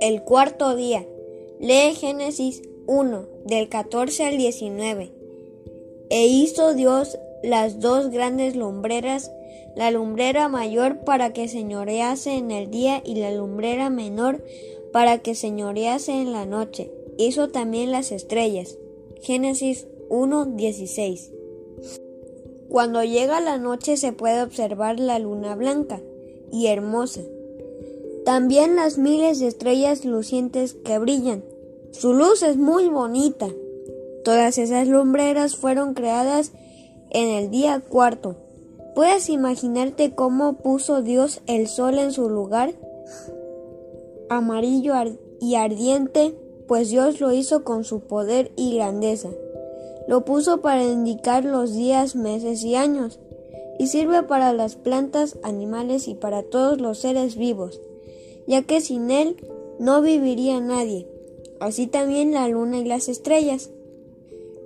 El cuarto día. Lee Génesis 1, del 14 al 19. E hizo Dios las dos grandes lumbreras, la lumbrera mayor para que señorease en el día y la lumbrera menor para que señorease en la noche. Hizo también las estrellas. Génesis 1, 16. Cuando llega la noche se puede observar la luna blanca y hermosa también las miles de estrellas lucientes que brillan. Su luz es muy bonita. Todas esas lumbreras fueron creadas en el día cuarto. ¿Puedes imaginarte cómo puso Dios el sol en su lugar? Amarillo y ardiente, pues Dios lo hizo con su poder y grandeza. Lo puso para indicar los días, meses y años, y sirve para las plantas, animales y para todos los seres vivos ya que sin él no viviría nadie, así también la luna y las estrellas.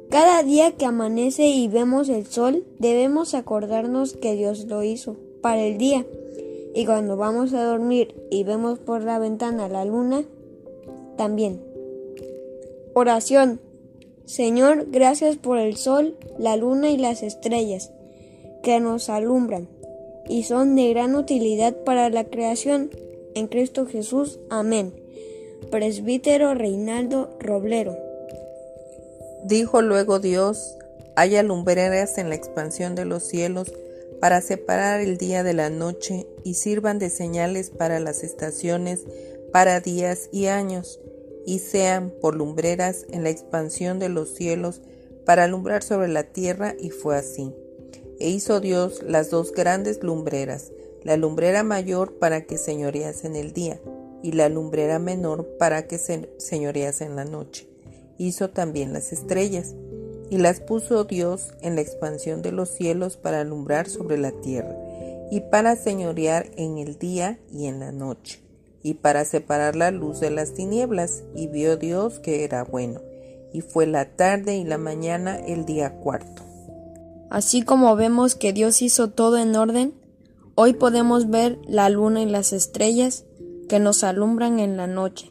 Cada día que amanece y vemos el sol, debemos acordarnos que Dios lo hizo para el día. Y cuando vamos a dormir y vemos por la ventana la luna, también. Oración. Señor, gracias por el sol, la luna y las estrellas que nos alumbran y son de gran utilidad para la creación en Cristo Jesús. Amén. Presbítero Reinaldo Roblero. Dijo luego Dios, haya lumbreras en la expansión de los cielos para separar el día de la noche y sirvan de señales para las estaciones, para días y años, y sean por lumbreras en la expansión de los cielos para alumbrar sobre la tierra, y fue así. E hizo Dios las dos grandes lumbreras, la lumbrera mayor para que señorease en el día, y la lumbrera menor para que se en la noche. Hizo también las estrellas, y las puso Dios en la expansión de los cielos para alumbrar sobre la tierra, y para señorear en el día y en la noche, y para separar la luz de las tinieblas, y vio Dios que era bueno. Y fue la tarde y la mañana el día cuarto. Así como vemos que Dios hizo todo en orden, Hoy podemos ver la luna y las estrellas que nos alumbran en la noche.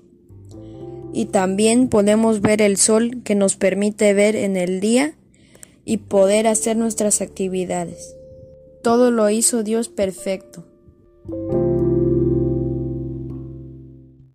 Y también podemos ver el sol que nos permite ver en el día y poder hacer nuestras actividades. Todo lo hizo Dios perfecto.